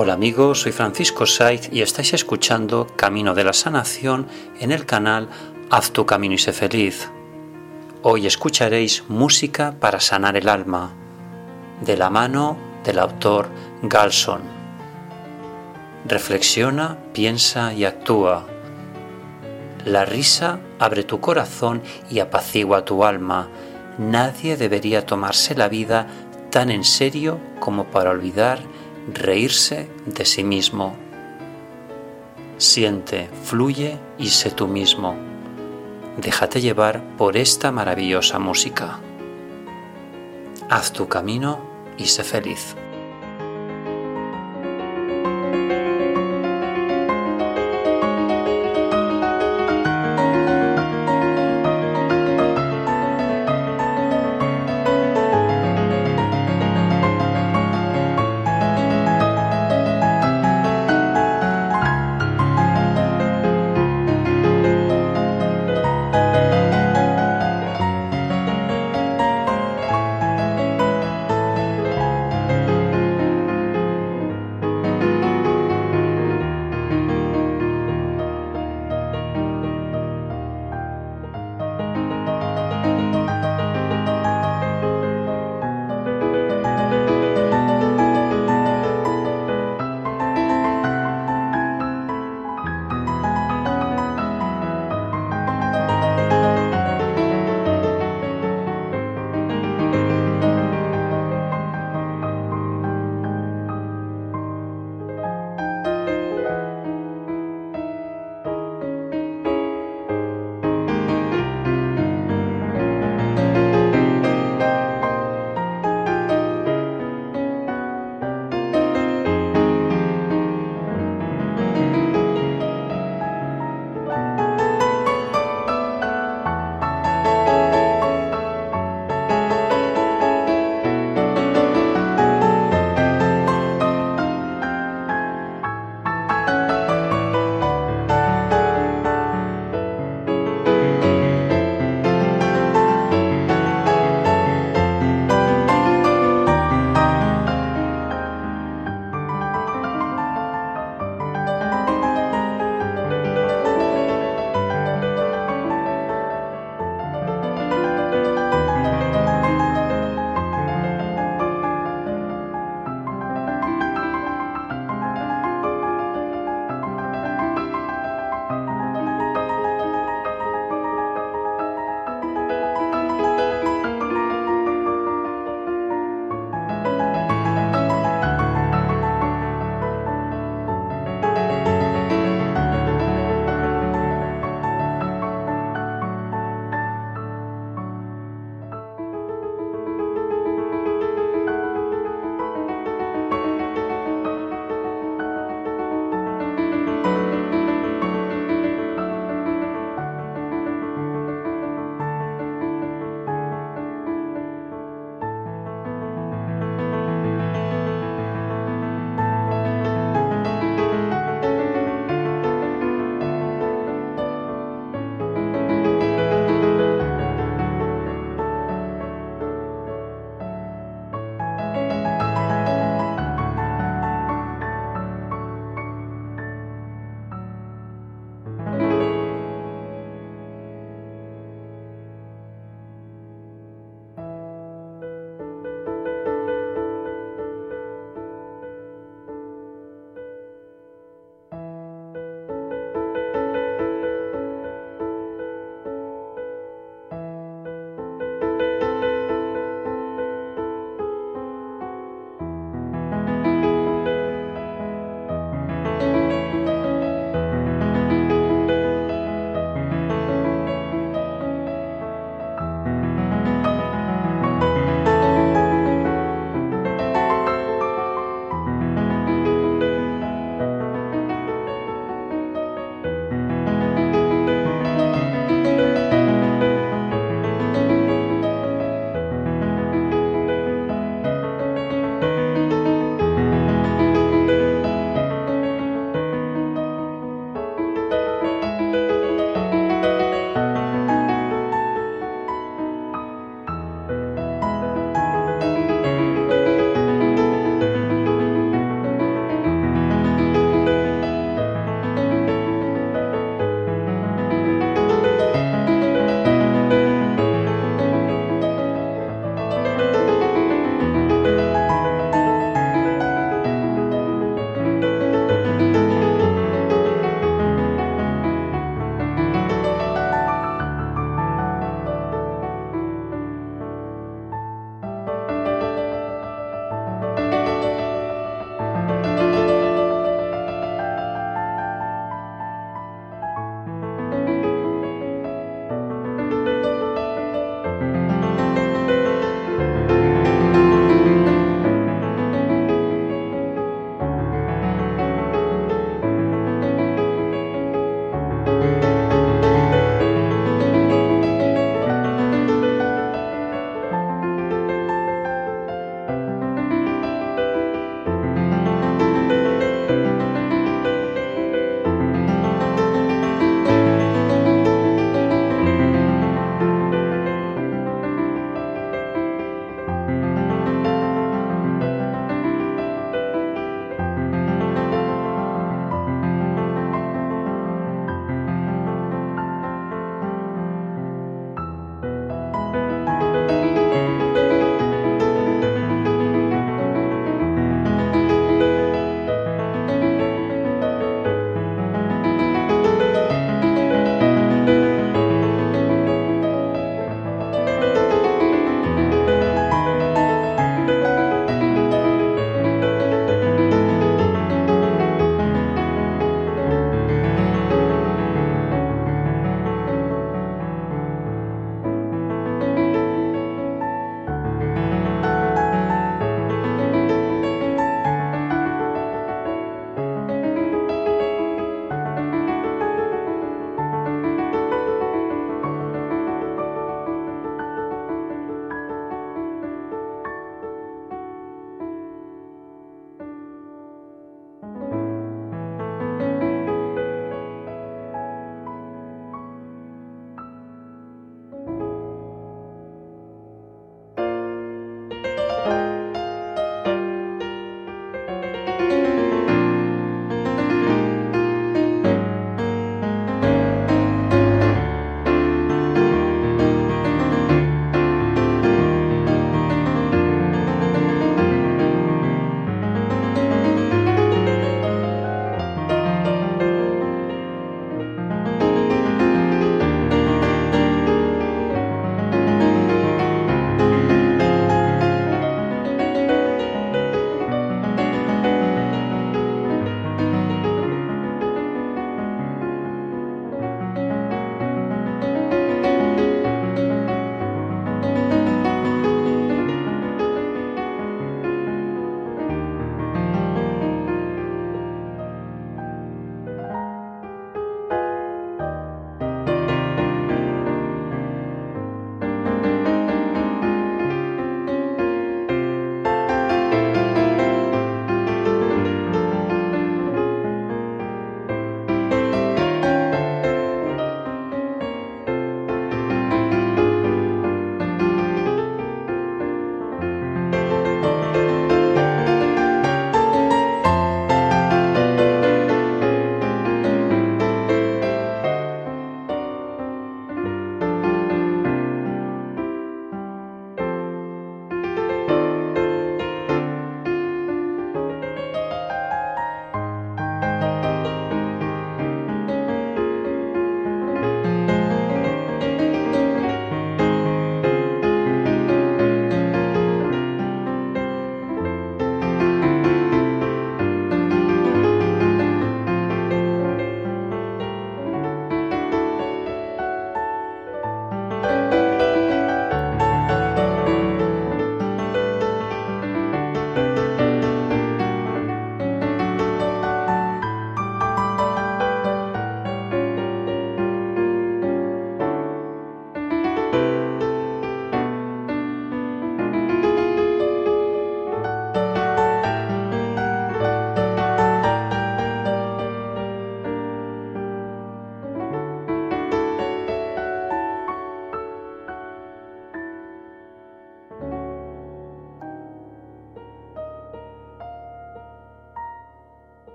Hola amigos, soy Francisco Saiz y estáis escuchando Camino de la Sanación en el canal Haz tu camino y sé feliz. Hoy escucharéis música para sanar el alma, de la mano del autor Galson. Reflexiona, piensa y actúa. La risa abre tu corazón y apacigua tu alma. Nadie debería tomarse la vida tan en serio como para olvidar reírse de sí mismo. Siente, fluye y sé tú mismo. Déjate llevar por esta maravillosa música. Haz tu camino y sé feliz.